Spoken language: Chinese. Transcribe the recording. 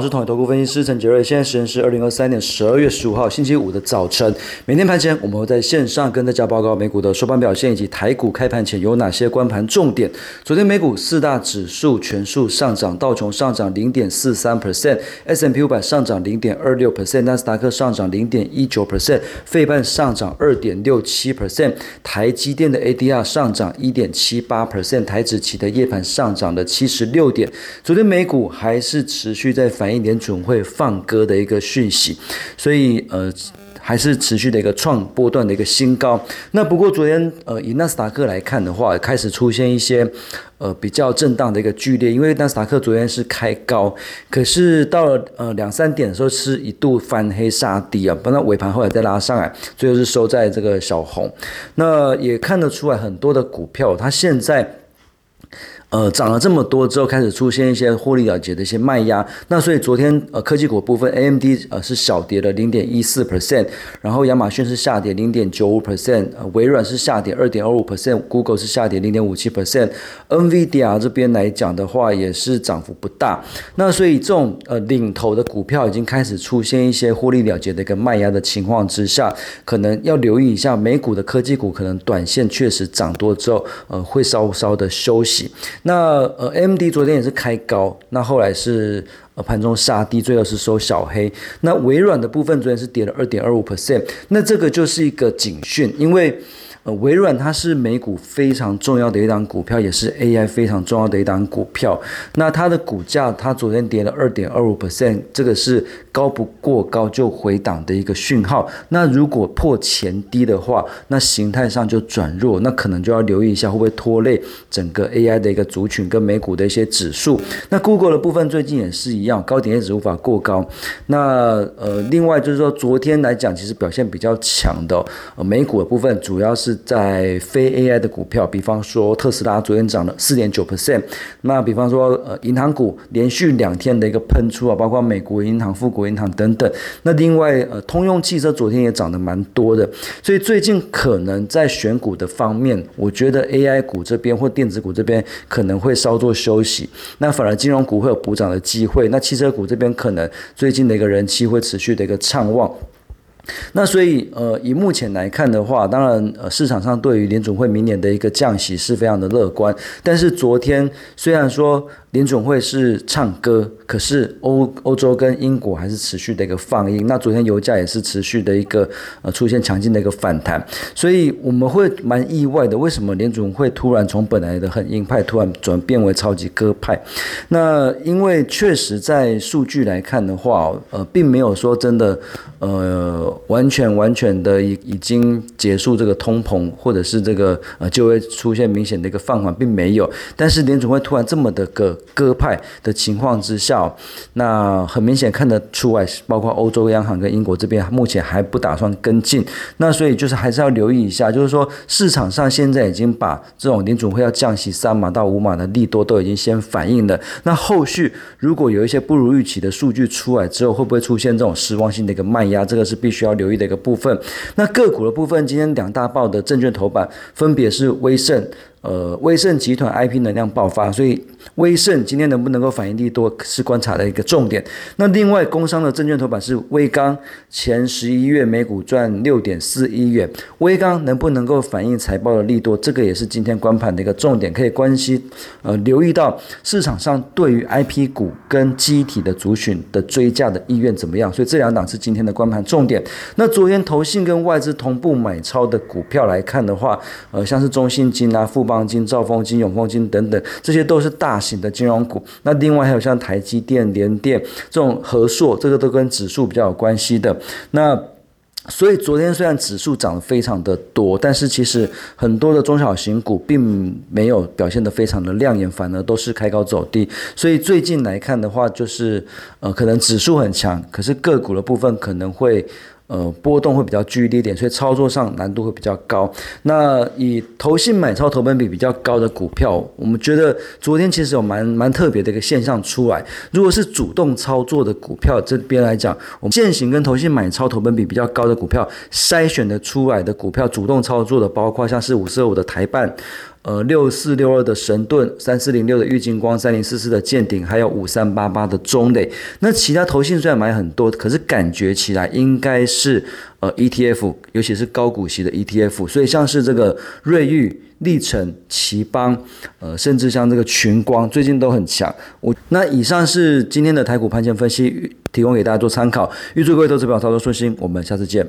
我是统一投顾分析师陈杰瑞。现在时间是二零二三年十二月十五号星期五的早晨。每天盘前，我们会在线上跟大家报告美股的收盘表现以及台股开盘前有哪些关盘重点。昨天美股四大指数全数上涨，道琼上涨零点四三 percent，S M P 五百上涨零点二六 percent，纳斯达克上涨零点一九 percent，费半上涨二点六七 percent，台积电的 A D R 上涨一点七八 percent，台指期的夜盘上涨了七十六点。昨天美股还是持续在反映联准会放歌的一个讯息，所以呃还是持续的一个创波段的一个新高。那不过昨天呃以纳斯达克来看的话，开始出现一些呃比较震荡的一个剧烈，因为纳斯达克昨天是开高，可是到了呃两三点的时候是一度翻黑杀低啊，不然尾盘后来再拉上来，最后是收在这个小红。那也看得出来很多的股票它现在。呃，涨了这么多之后，开始出现一些获利了结的一些卖压。那所以昨天呃科技股部分，AMD 呃是小跌了零点一四 percent，然后亚马逊是下跌零点九五 percent，微软是下跌二点二五 percent，Google 是下跌零点五七 percent，NVIDIA 这边来讲的话也是涨幅不大。那所以这种呃领头的股票已经开始出现一些获利了结的一个卖压的情况之下，可能要留意一下美股的科技股，可能短线确实涨多之后，呃会稍稍的休息。那呃，M D 昨天也是开高，那后来是呃盘中杀低，最后是收小黑。那微软的部分昨天是跌了二点二五 percent，那这个就是一个警讯，因为。呃，微软它是美股非常重要的一档股票，也是 AI 非常重要的一档股票。那它的股价，它昨天跌了二点二五 percent，这个是高不过高就回档的一个讯号。那如果破前低的话，那形态上就转弱，那可能就要留意一下会不会拖累整个 AI 的一个族群跟美股的一些指数。那 Google 的部分最近也是一样，高点一直无法过高。那呃，另外就是说，昨天来讲，其实表现比较强的呃美股的部分，主要是。是在非 AI 的股票，比方说特斯拉昨天涨了四点九 percent，那比方说呃银行股连续两天的一个喷出啊，包括美国银行、富国银行等等。那另外呃通用汽车昨天也涨得蛮多的，所以最近可能在选股的方面，我觉得 AI 股这边或电子股这边可能会稍作休息，那反而金融股会有补涨的机会。那汽车股这边可能最近的一个人气会持续的一个畅旺。那所以，呃，以目前来看的话，当然，呃，市场上对于联总会明年的一个降息是非常的乐观。但是昨天虽然说联总会是唱歌，可是欧欧洲跟英国还是持续的一个放映。那昨天油价也是持续的一个呃出现强劲的一个反弹，所以我们会蛮意外的，为什么联总会突然从本来的很鹰派突然转变为超级鸽派？那因为确实在数据来看的话，呃，并没有说真的，呃。完全完全的已已经结束这个通膨，或者是这个呃就会出现明显的一个放缓，并没有。但是联总会突然这么的个鸽派的情况之下，那很明显看得出来，包括欧洲央行跟英国这边目前还不打算跟进。那所以就是还是要留意一下，就是说市场上现在已经把这种联总会要降息三码到五码的利多都已经先反映了。那后续如果有一些不如预期的数据出来之后，会不会出现这种失望性的一个卖压？这个是必须。要留意的一个部分，那个股的部分，今天两大报的证券头版分别是威盛。呃，威盛集团 IP 能量爆发，所以威盛今天能不能够反应力多是观察的一个重点。那另外，工商的证券头版是威刚，前十一月每股赚六点四一元，威刚能不能够反映财报的利多，这个也是今天观盘的一个重点，可以关心呃留意到市场上对于 IP 股跟机体的族群的追价的意愿怎么样。所以这两档是今天的观盘重点。那昨天投信跟外资同步买超的股票来看的话，呃，像是中信金啊、富。邦金、兆丰金、永丰金等等，这些都是大型的金融股。那另外还有像台积电、联电这种合硕，这个都跟指数比较有关系的。那所以昨天虽然指数涨得非常的多，但是其实很多的中小型股并没有表现得非常的亮眼，反而都是开高走低。所以最近来看的话，就是呃，可能指数很强，可是个股的部分可能会。呃，波动会比较剧烈一点，所以操作上难度会比较高。那以投信买超投本比比较高的股票，我们觉得昨天其实有蛮蛮特别的一个现象出来。如果是主动操作的股票这边来讲，我们现行跟投信买超投本比比较高的股票筛选的出来的股票，主动操作的包括像是五十二五的台办。呃六四六二的神盾、三四零六的玉金光、三零四四的剑鼎，还有五三八八的中磊。那其他投信虽然买很多，可是感觉起来应该是呃 ETF，尤其是高股息的 ETF。所以像是这个瑞昱。历程、奇邦，呃，甚至像这个群光，最近都很强。我那以上是今天的台股盘前分析，提供给大家做参考。预祝各位投资朋友操作顺心，我们下次见。